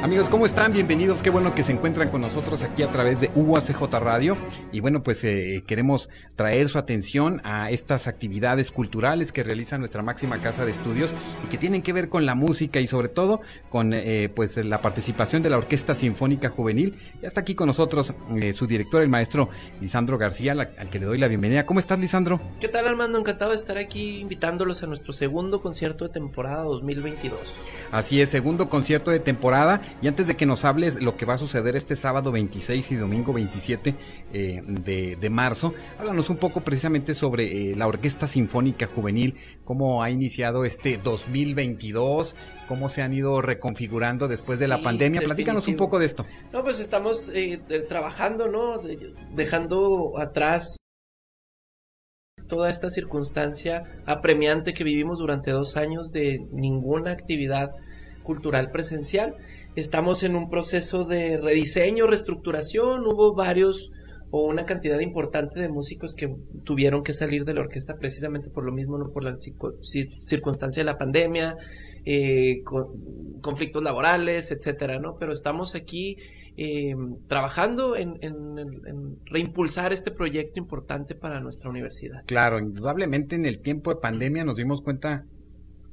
Amigos, ¿cómo están? Bienvenidos. Qué bueno que se encuentran con nosotros aquí a través de UACJ Radio. Y bueno, pues eh, queremos traer su atención a estas actividades culturales que realiza nuestra máxima casa de estudios y que tienen que ver con la música y sobre todo con eh, pues la participación de la Orquesta Sinfónica Juvenil. Ya está aquí con nosotros eh, su director, el maestro Lisandro García, al que le doy la bienvenida. ¿Cómo estás, Lisandro? ¿Qué tal, Armando? Encantado de estar aquí invitándolos a nuestro segundo concierto de temporada 2022. Así es, segundo concierto de temporada y antes de que nos hables lo que va a suceder este sábado 26 y domingo 27 eh, de, marzo, háblanos un poco precisamente sobre eh, la Orquesta Sinfónica Juvenil, cómo ha iniciado este 2022, cómo se han ido reconfigurando después de la pandemia. Platícanos un poco de esto. No, pues estamos eh, trabajando, ¿no? dejando atrás toda esta circunstancia apremiante que vivimos durante dos años de ninguna actividad cultural presencial. Estamos en un proceso de rediseño, reestructuración. Hubo varios o una cantidad importante de músicos que tuvieron que salir de la orquesta precisamente por lo mismo, no por la circunstancia de la pandemia, eh, conflictos laborales, etcétera, ¿no? Pero estamos aquí eh, trabajando en, en, reimpulsar este proyecto importante para nuestra universidad. Claro, indudablemente en el tiempo de pandemia nos dimos cuenta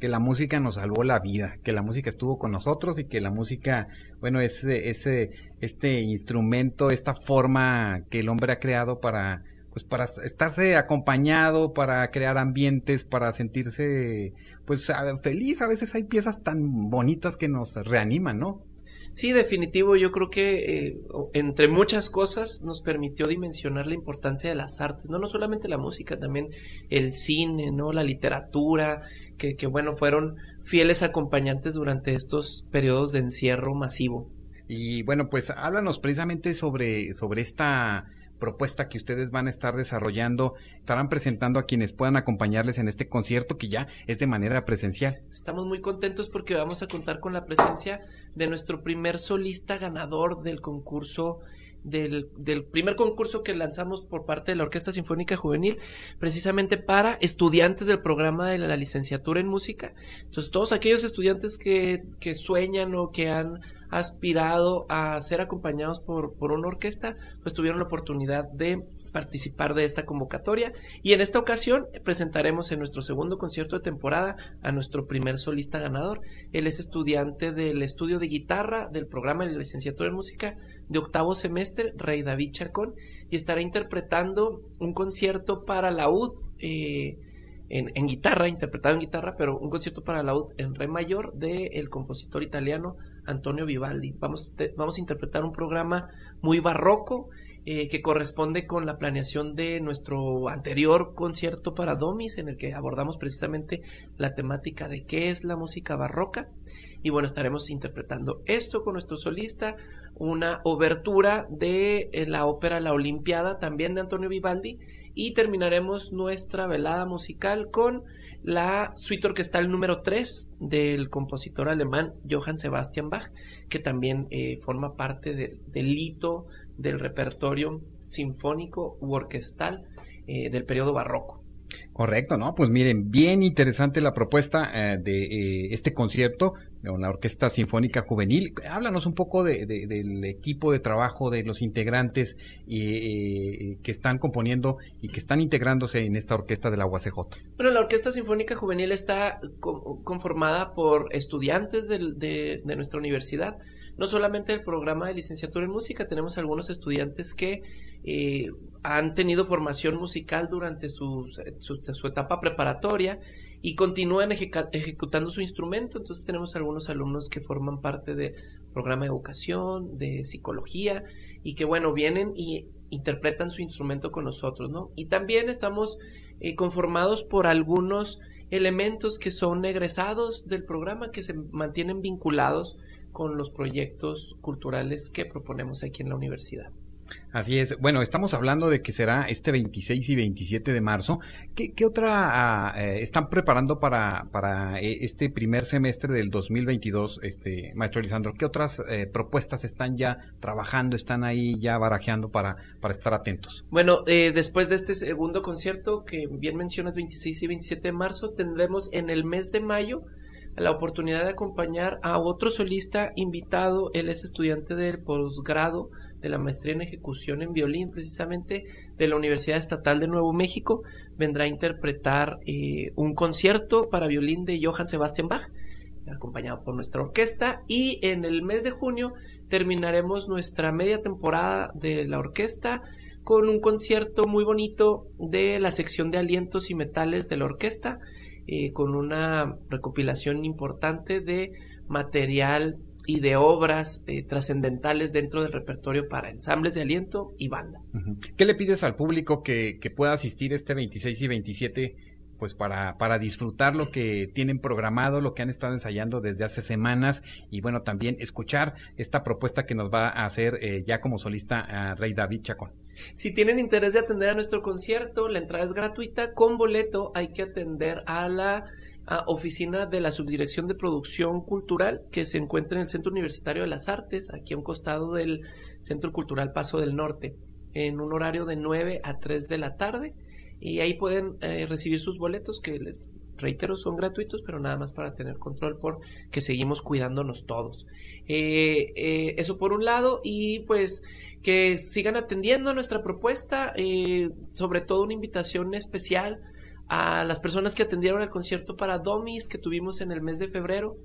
que la música nos salvó la vida, que la música estuvo con nosotros y que la música, bueno, es ese, este instrumento, esta forma que el hombre ha creado para, pues para estarse acompañado, para crear ambientes, para sentirse, pues feliz. A veces hay piezas tan bonitas que nos reaniman, ¿no? Sí, definitivo. Yo creo que eh, entre muchas cosas nos permitió dimensionar la importancia de las artes, no no solamente la música, también el cine, no, la literatura, que, que bueno fueron fieles acompañantes durante estos periodos de encierro masivo. Y bueno, pues háblanos precisamente sobre sobre esta propuesta que ustedes van a estar desarrollando, estarán presentando a quienes puedan acompañarles en este concierto que ya es de manera presencial. Estamos muy contentos porque vamos a contar con la presencia de nuestro primer solista ganador del concurso del, del, primer concurso que lanzamos por parte de la Orquesta Sinfónica Juvenil, precisamente para estudiantes del programa de la licenciatura en música. Entonces, todos aquellos estudiantes que, que sueñan o que han aspirado a ser acompañados por, por una orquesta, pues tuvieron la oportunidad de participar de esta convocatoria y en esta ocasión presentaremos en nuestro segundo concierto de temporada a nuestro primer solista ganador. Él es estudiante del estudio de guitarra del programa de licenciatura en música de octavo semestre, Rey David Chacón, y estará interpretando un concierto para la UD. Eh, en, guitarra, interpretado en guitarra, pero un concierto para laúd en re mayor del el compositor italiano Antonio Vivaldi. Vamos, a interpretar un programa muy barroco eh, que corresponde con la planeación de nuestro anterior concierto para Domis, en el que abordamos precisamente la temática de qué es la música barroca. Y bueno, estaremos interpretando esto con nuestro solista, una obertura de eh, la ópera La Olimpiada, también de Antonio Vivaldi, y terminaremos nuestra velada musical con la suite orquestal número 3 del compositor alemán Johann Sebastian Bach, que también eh, forma parte del hito del repertorio sinfónico u orquestal eh, del periodo barroco. Correcto, ¿no? Pues miren, bien interesante la propuesta eh, de eh, este concierto con la Orquesta Sinfónica Juvenil. Háblanos un poco de, del equipo de trabajo, de los integrantes que están componiendo y que están integrándose en esta orquesta de la UACJ. Bueno, la Orquesta Sinfónica Juvenil está conformada por estudiantes de nuestra universidad, no solamente el programa de licenciatura en música, tenemos algunos estudiantes que eh, han tenido formación musical durante su, su, etapa preparatoria y continúan ejecutando su instrumento. Entonces tenemos algunos alumnos que forman parte del programa de educación, de psicología y que bueno, vienen y interpretan su instrumento con nosotros, ¿no? Y también estamos eh, conformados por algunos elementos que son egresados del programa, que se mantienen vinculados con los proyectos culturales que proponemos aquí en la universidad. Así es. Bueno, estamos hablando de que será este 26 y 27 de marzo. ¿Qué, otra ah, eh, están preparando para, para eh, este primer semestre del 2022, este, maestro Lisandro? ¿Qué otras eh, propuestas están ya trabajando, están ahí ya barajeando para, para estar atentos? Bueno, eh, después de este segundo concierto que bien mencionas, 26 y 27 de marzo, tendremos en el mes de mayo la oportunidad de acompañar a otro solista invitado. Él es estudiante del posgrado de la maestría en ejecución en violín, precisamente de la Universidad Estatal de Nuevo México, vendrá a interpretar eh, un concierto para violín de Johann Sebastian Bach, acompañado por nuestra orquesta. Y en el mes de junio terminaremos nuestra media temporada de la orquesta con un concierto muy bonito de la sección de alientos y metales de la orquesta, eh, con una recopilación importante de material y de obras eh, trascendentales dentro del repertorio para ensambles de aliento y banda. ¿Qué le pides al público que, que pueda asistir este 26 y 27 pues para, para disfrutar lo que tienen programado, lo que han estado ensayando desde hace semanas y bueno, también escuchar esta propuesta que nos va a hacer eh, ya como solista a Rey David Chacón. Si tienen interés de atender a nuestro concierto, la entrada es gratuita, con boleto hay que atender a la a oficina de la Subdirección de Producción Cultural que se encuentra en el Centro Universitario de las Artes, aquí a un costado del Centro Cultural Paso del Norte, en un horario de 9 a 3 de la tarde. Y ahí pueden eh, recibir sus boletos, que les reitero, son gratuitos, pero nada más para tener control por que seguimos cuidándonos todos. Eh, eh, eso por un lado, y pues que sigan atendiendo a nuestra propuesta, sobre todo una invitación especial a las personas que atendieron el concierto para Domis que tuvimos en el mes de febrero,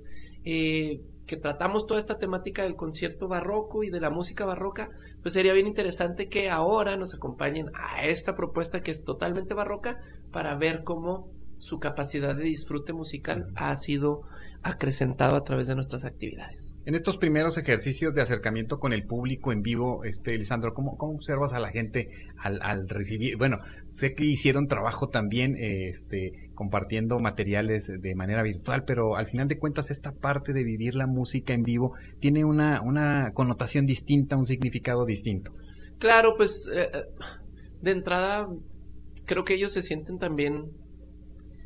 eh, que tratamos toda esta temática del concierto barroco y de la música barroca, pues sería bien interesante que ahora nos acompañen a esta propuesta que es totalmente barroca para ver cómo su capacidad de disfrute musical ha sido acrecentado a través de nuestras actividades. En estos primeros ejercicios de acercamiento con el público en vivo, este Lisandro, ¿cómo, cómo observas a la gente al, al, recibir? Bueno, sé que hicieron trabajo también este, compartiendo materiales de manera virtual, pero al final de cuentas esta parte de vivir la música en vivo tiene una, una connotación distinta, un significado distinto. Claro, pues eh, de entrada creo que ellos se sienten también,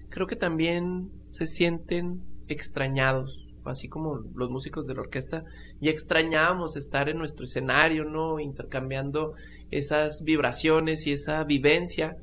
creo que también se sienten extrañados, así como los músicos de la orquesta, y extrañábamos estar en nuestro escenario, ¿no? Intercambiando esas vibraciones y esa vivencia.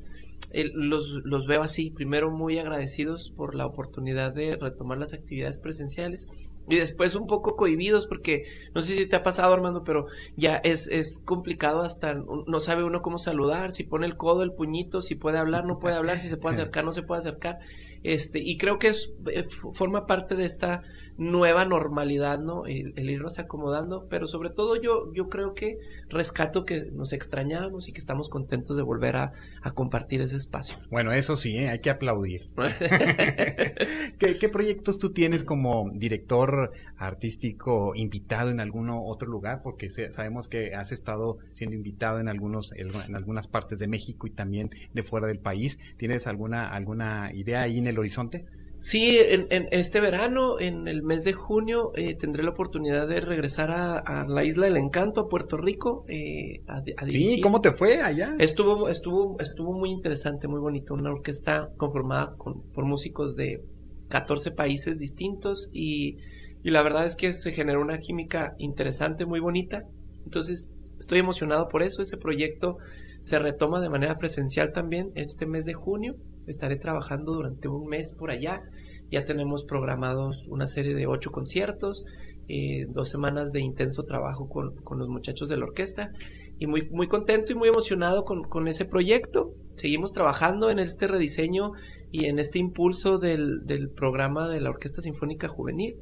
los, los veo así, primero muy agradecidos por la oportunidad de retomar las actividades presenciales y después un poco cohibidos porque no sé si te ha pasado Armando pero ya es, es complicado hasta no sabe uno cómo saludar si pone el codo el puñito si puede hablar no puede hablar si se puede acercar no se puede acercar este y creo que es, eh, forma parte de esta nueva normalidad no el, el, irnos acomodando pero sobre todo yo yo creo que rescato que nos extrañamos y que estamos contentos de volver a, a compartir ese espacio bueno eso sí ¿eh? hay que aplaudir ¿Qué, ¿Qué proyectos tú tienes como director artístico invitado en algún otro lugar? Porque sabemos que has estado siendo invitado en algunos en algunas partes de México y también de fuera del país. ¿Tienes alguna alguna idea ahí en el horizonte? Sí, en, en este verano, en el mes de junio, eh, tendré la oportunidad de regresar a, a, la isla del encanto, a Puerto Rico. Eh, a, a sí, ¿cómo te fue allá? Estuvo, estuvo, estuvo muy interesante, muy bonito. Una orquesta conformada con, por músicos de 14 países distintos y y la verdad es que se generó una química interesante, muy bonita. Entonces, estoy emocionado por eso. Ese proyecto se retoma de manera presencial también este mes de junio. Estaré trabajando durante un mes por allá. Ya tenemos programados una serie de ocho conciertos, eh, dos semanas de intenso trabajo con, con, los muchachos de la orquesta y muy, muy contento y muy emocionado con, con ese proyecto. Seguimos trabajando en este rediseño y en este impulso del, del programa de la Orquesta Sinfónica Juvenil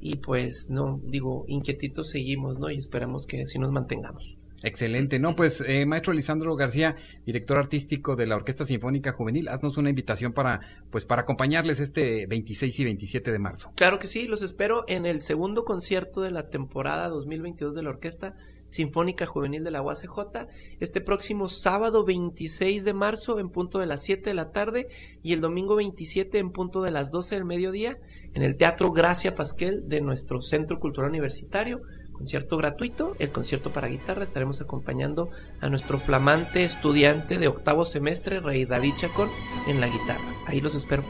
y pues no, digo, inquietitos seguimos, ¿no? Y esperamos que así nos mantengamos. Excelente, no, pues eh, maestro Lisandro García, director artístico de la Orquesta Sinfónica Juvenil, haznos una invitación para, pues, para acompañarles este 26 y 27 de marzo. Claro que sí, los espero en el segundo concierto de la temporada 2022 de la Orquesta Sinfónica Juvenil de la UACJ, este próximo sábado 26 de marzo en punto de las 7 de la tarde y el domingo 27 en punto de las 12 del mediodía en el Teatro Gracia Pasquel de nuestro Centro Cultural Universitario concierto gratuito, el concierto para guitarra. Estaremos acompañando a nuestro flamante estudiante de octavo semestre, Rey David Chacón, en la guitarra. Ahí los espero.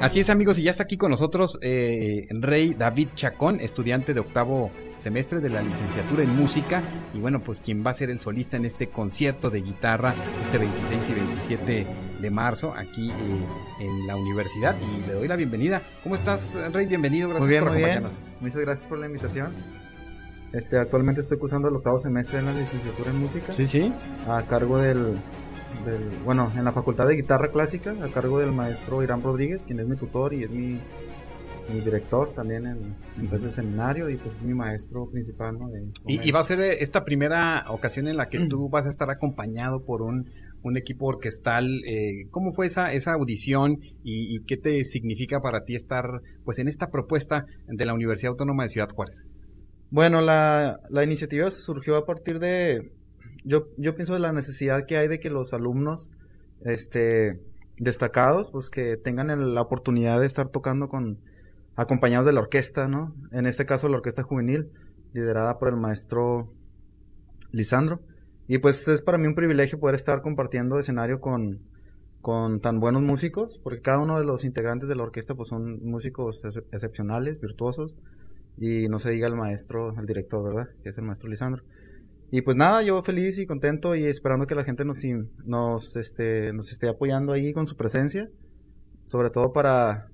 Así es amigos, y ya está aquí con nosotros eh, Rey David Chacón, estudiante de octavo semestre de la licenciatura en música, y bueno, pues quien va a ser el solista en este concierto de guitarra este 26 y 27 de marzo aquí eh, en la universidad, y le doy la bienvenida. ¿Cómo estás Rey? Bienvenido, gracias muy bien, por acompañarnos. Muchas gracias por la invitación. Este, actualmente estoy cursando el octavo semestre en la licenciatura en música. Sí, sí. A cargo del bueno, en la Facultad de Guitarra Clásica, a cargo del maestro Irán Rodríguez, quien es mi tutor y es mi, mi director también en, en ese seminario y pues es mi maestro principal. ¿no? y, va a ser eh, esta primera ocasión en la que tú vas a estar acompañado por un, un equipo orquestal. Eh, ¿Cómo fue esa, esa audición y, qué te significa para ti estar pues en esta propuesta de la Universidad Autónoma de Ciudad Juárez? Bueno, la, la iniciativa surgió a partir de, yo, yo pienso de la necesidad que hay de que los alumnos este, destacados, pues que tengan la oportunidad de estar tocando con acompañados de la orquesta, ¿no? En este caso la orquesta juvenil, liderada por el maestro Lisandro. Y pues es para mí un privilegio poder estar compartiendo escenario con, con tan buenos músicos, porque cada uno de los integrantes de la orquesta pues son músicos excepcionales, virtuosos, y no se diga el maestro, el director, ¿verdad? Que es el maestro Lisandro. Y pues nada, yo feliz y contento y esperando que la gente nos, nos, este, nos esté apoyando ahí con su presencia, sobre todo para,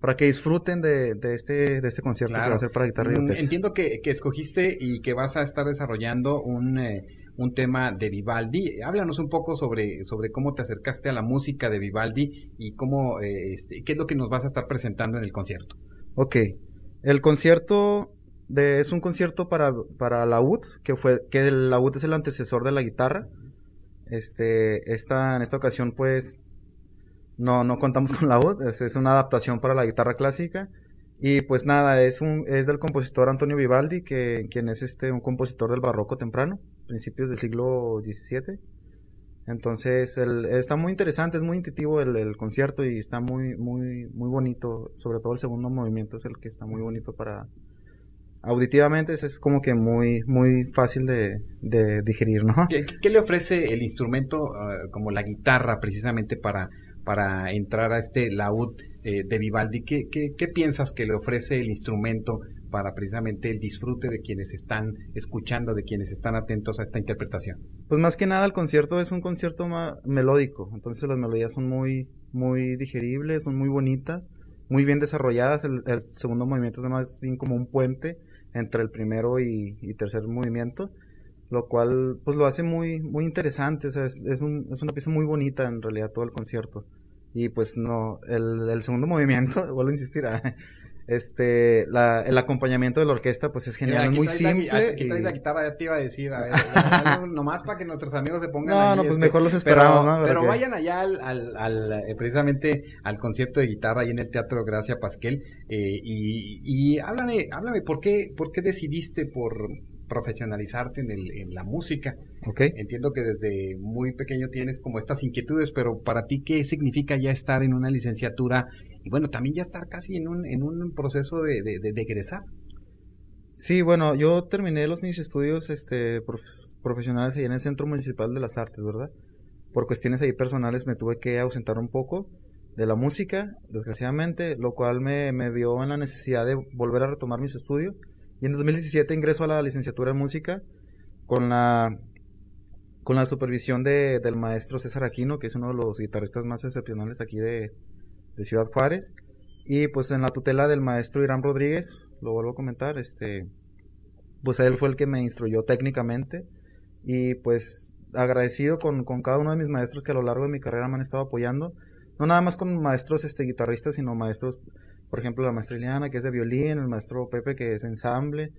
para que disfruten de, de, este, de este concierto que va a ser para guitarra y mm, Entiendo que, que, escogiste y que vas a estar desarrollando un, eh, un tema de Vivaldi. Háblanos un poco sobre, sobre cómo te acercaste a la música de Vivaldi y cómo, eh, este, qué es lo que nos vas a estar presentando en el concierto. Ok, el concierto es un concierto para, para laúd, que fue, que el laúd es el antecesor de la guitarra. Este, esta, en esta ocasión, pues, no, no contamos con laúd, es, es una adaptación para la guitarra clásica. Y pues nada, es un, es del compositor Antonio Vivaldi, que, quien es este, un compositor del barroco temprano, principios del siglo XVII. Entonces, el, está muy interesante, es muy intuitivo el, concierto y está muy, muy, muy bonito. Sobre todo el segundo movimiento es el que está muy bonito para, auditivamente es como que muy, muy fácil de, digerir, ¿no? ¿Qué, le ofrece el instrumento ah, como la guitarra precisamente para, para entrar a este laúd eh, de Vivaldi? ¿Qué, ¿Qué, piensas que le ofrece el instrumento para precisamente el disfrute de quienes están escuchando, de quienes están atentos a esta interpretación? Pues más que nada el concierto es un concierto melódico, entonces las melodías son muy, muy digeribles, son muy bonitas, muy bien desarrolladas, el, segundo movimiento es además bien como un puente entre el primero y, tercer movimiento, lo cual pues lo hace muy, muy interesante, es, es, un, es una pieza muy bonita en realidad todo el concierto. Y pues no, el, el segundo movimiento, vuelvo a insistir, ah, este, la, el acompañamiento de la orquesta, pues es genial, es muy simple. aquí traes la guitarra, ya te iba a decir, a ver, nomás para que nuestros amigos se pongan. No, no, pues este, mejor los esperamos, pero, ¿no? Pero vayan allá al, al, eh, precisamente al concierto de guitarra ahí en el Teatro Gracia Pasquel, eh, y, y háblame, háblame, ¿por qué, por qué decidiste por profesionalizarte en, el, en la música? Okay. Entiendo que desde muy pequeño tienes como estas inquietudes, pero para ti, ¿qué significa ya estar en una licenciatura y bueno, también ya estar casi en un, en un proceso de, de, de, egresar. Sí, bueno, yo terminé los mis estudios este, profesionales ahí en el Centro Municipal de las Artes, ¿verdad? Por cuestiones ahí personales me tuve que ausentar un poco de la música, desgraciadamente, lo cual me, me vio en la necesidad de volver a retomar mis estudios. Y en 2017 ingreso a la licenciatura en música con la, con la supervisión de, del maestro César Aquino, que es uno de los guitarristas más excepcionales aquí de, de Ciudad Juárez. Y pues en la tutela del maestro Irán Rodríguez, lo vuelvo a comentar, este, pues él fue el que me instruyó técnicamente. Y pues agradecido con, con cada uno de mis maestros que a lo largo de mi carrera me han estado apoyando. No nada más con maestros este, guitarristas, sino maestros, por ejemplo, la maestra Iliana, que es de violín, el maestro Pepe, que es ensamble,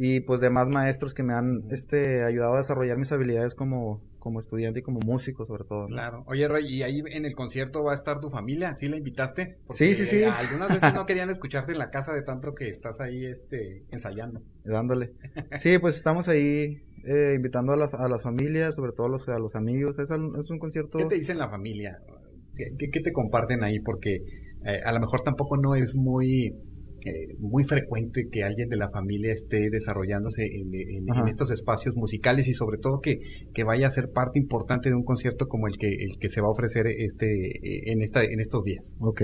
y pues demás maestros que me han este, ayudado a desarrollar mis habilidades como, como estudiante y como músico sobre todo. Claro. Oye, Roy, ¿y ahí en el concierto va a estar tu familia? ¿Sí la invitaste? sí, sí, sí. Algunas veces no querían escucharte en la casa de tanto que estás ahí este, ensayando. Dándole. Sí, pues estamos ahí eh, invitando a la, a las familias, sobre todo a los, a los amigos. Es, es, un concierto... ¿Qué te dicen la familia? ¿Qué, ¿Qué, te comparten ahí? Porque eh, a lo mejor tampoco no es muy eh, muy frecuente que alguien de la familia esté desarrollándose en, estos espacios musicales y sobre todo que, que, vaya a ser parte importante de un concierto como el que, el que se va a ofrecer este, en, esta, en estos días. Ok.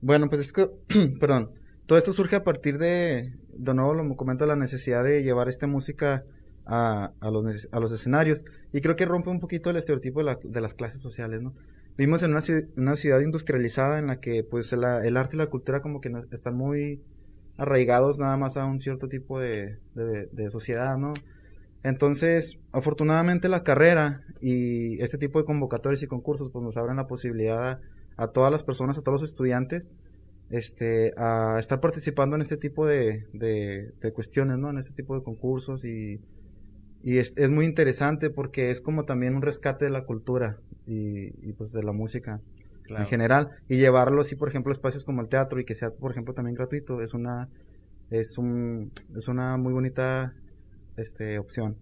Bueno, pues es que, perdón, todo esto surge a partir de, de nuevo lo comento, la necesidad de llevar esta música a, a, los, a los escenarios y creo que rompe un poquito el estereotipo de, la, de las clases sociales, ¿no? Vivimos en una, una ciudad industrializada en la que pues el arte y la cultura como que están muy arraigados nada más a un cierto tipo de, de, sociedad, ¿no? Entonces, afortunadamente la carrera y este tipo de convocatorias y concursos pues nos abren la posibilidad a, todas las personas, a todos los estudiantes, este, a estar participando en este tipo de, de, cuestiones, ¿no? En este tipo de concursos y, y es, es, muy interesante porque es como también un rescate de la cultura y, pues de la música en general. Y llevarlo así por ejemplo a espacios como el teatro y que sea por ejemplo también gratuito es una es un es una muy bonita este opción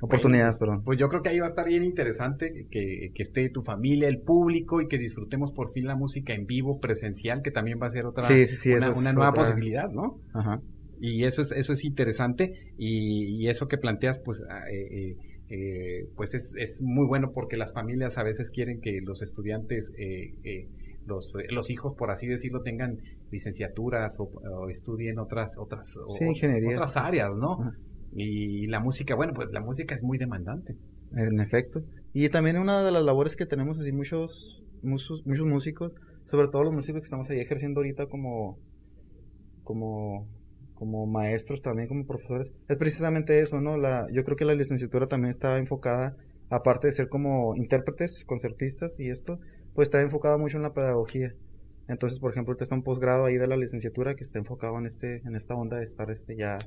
oportunidad perdón. pues yo creo que ahí va a estar bien interesante que, que, esté tu familia el público y que disfrutemos por fin la música en vivo presencial que también va a ser otra una, nueva posibilidad no Ajá. Y eso es eso es interesante y, eso que planteas pues ah, eh, eh, eh, pues es, es, muy bueno porque las familias a veces quieren que los estudiantes, eh, eh, los, los hijos, por así decirlo, tengan licenciaturas o, estudien otras, otras, otras áreas, ¿no? Y la música, bueno, pues la música es muy demandante. En efecto. Y también una de las labores que tenemos así muchos, muchos, muchos músicos, sobre todo los músicos que estamos ahí ejerciendo ahorita como, como como maestros también, como profesores, es precisamente eso, ¿no? La, yo creo que la licenciatura también está enfocada, aparte de ser como intérpretes, concertistas y esto, pues está enfocada mucho en la pedagogía. Entonces, por ejemplo, ahorita está un posgrado ahí de la licenciatura que está enfocado en este, en esta onda de estar este ya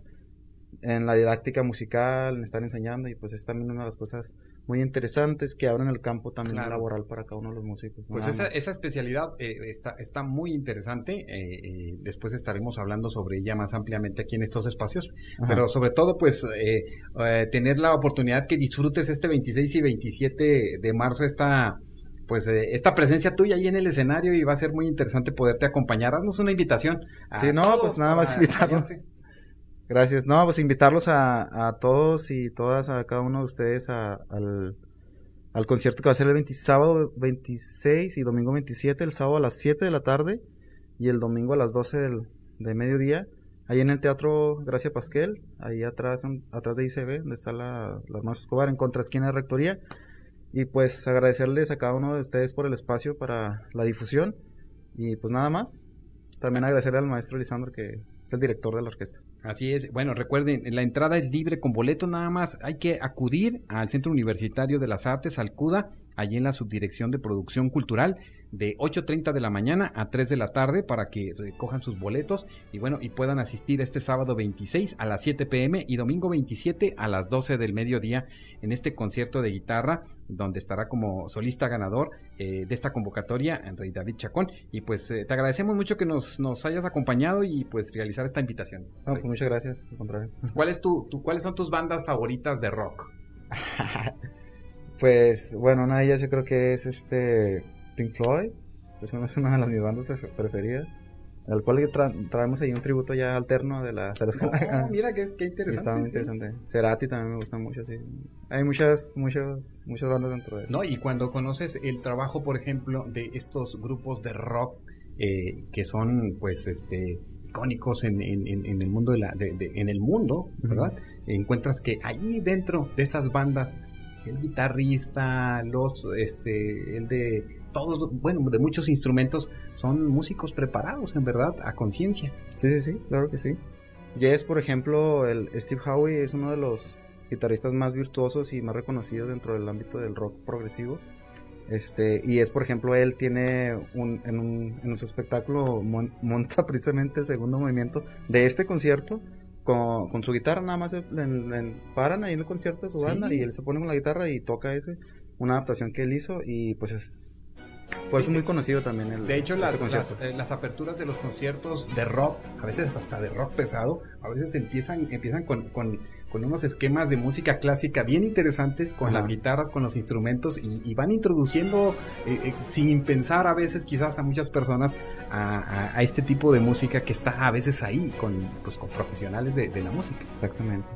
en la didáctica musical, en estar enseñando y pues es también una de las cosas muy interesantes que abren el campo también laboral para cada uno de los músicos. Pues esa, esa, especialidad eh, está, está muy interesante, eh, eh, después estaremos hablando sobre ella más ampliamente aquí en estos espacios, pero sobre todo pues tener la oportunidad que disfrutes este 26 y 27 de marzo esta pues esta presencia tuya ahí en el escenario y va a ser muy interesante poderte acompañar. Haznos una invitación. Sí, no, pues nada más invitarnos. Gracias. No, pues invitarlos a, a todos y todas, a cada uno de ustedes al, al concierto que va a ser el sábado 26 y domingo 27, el sábado a las 7 de la tarde y el domingo a las 12 del, de mediodía, ahí en el Teatro Gracia Pasquel, ahí atrás, atrás de ICB, donde está la, la Escobar, en contraesquina de Rectoría. Y pues agradecerles a cada uno de ustedes por el espacio para la difusión. Y pues nada más. También agradecerle al maestro Lisandro que es el director de la orquesta. Así es. Bueno, recuerden, la entrada es libre con boleto nada más. Hay que acudir al Centro Universitario de las Artes, al CUDA, allí en la Subdirección de Producción Cultural de 8.30 de la mañana a 3 de la tarde para que recojan sus boletos y bueno, y puedan asistir este sábado 26 a las 7 pm y domingo 27 a las 12 del mediodía en este concierto de guitarra donde estará como solista ganador eh, de esta convocatoria Rey David Chacón y pues eh, te agradecemos mucho que nos, nos hayas acompañado y pues realizar esta invitación. pues muchas gracias, ¿Cuál es tu, tu, ¿Cuáles son tus bandas favoritas de rock? pues bueno, una de ellas yo creo que es este Pink Floyd, es una de las mis bandas preferidas. Al cual traemos ahí un tributo ya alterno de la... Oh, mira, qué, interesante. Está muy interesante. Cerati también me gusta mucho, sí. Hay muchas, muchas, muchas bandas dentro de él. No, y cuando conoces el trabajo, por ejemplo, de estos grupos de rock eh, que son, pues, este icónicos en, en, el mundo de la en el mundo verdad encuentras que allí dentro de esas bandas el guitarrista los este el de todos, bueno, de muchos instrumentos, son músicos preparados, en verdad, a conciencia. Sí, sí, sí, claro que sí. Jess, por ejemplo, el Steve Howe es uno de los guitarristas más virtuosos y más reconocidos dentro del ámbito del rock progresivo. Este, y es, por ejemplo, él tiene un, en, un, en su espectáculo monta precisamente el segundo movimiento de este concierto con, con su guitarra, nada más paran ahí en el concierto de su banda y él se pone con la guitarra y toca ese, una adaptación que él hizo y pues es por eso es muy conocido también el De hecho, las, eh, las, aperturas de los conciertos de rock, a veces hasta de rock pesado, a veces empiezan, empiezan con, con, con unos esquemas de música clásica bien interesantes, con Ajá. las guitarras, con los instrumentos, y, y van introduciendo, eh, eh, sin pensar a veces quizás a muchas personas, a, a- a este tipo de música que está a veces ahí, con, pues, con profesionales de, de la música. Exactamente.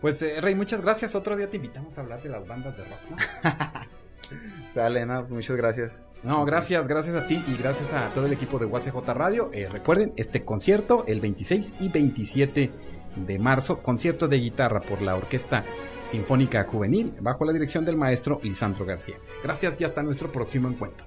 Pues eh, Rey, muchas gracias. Otro día te invitamos a hablar de las bandas de rock. ¿no? Sale, no, pues muchas gracias. No, gracias, gracias a ti y gracias a todo el equipo de UACJ Radio. Eh, recuerden, este concierto el 26 y 27 de marzo, concierto de guitarra por la Orquesta Sinfónica Juvenil, bajo la dirección del maestro Lisandro García. Gracias y hasta nuestro próximo encuentro.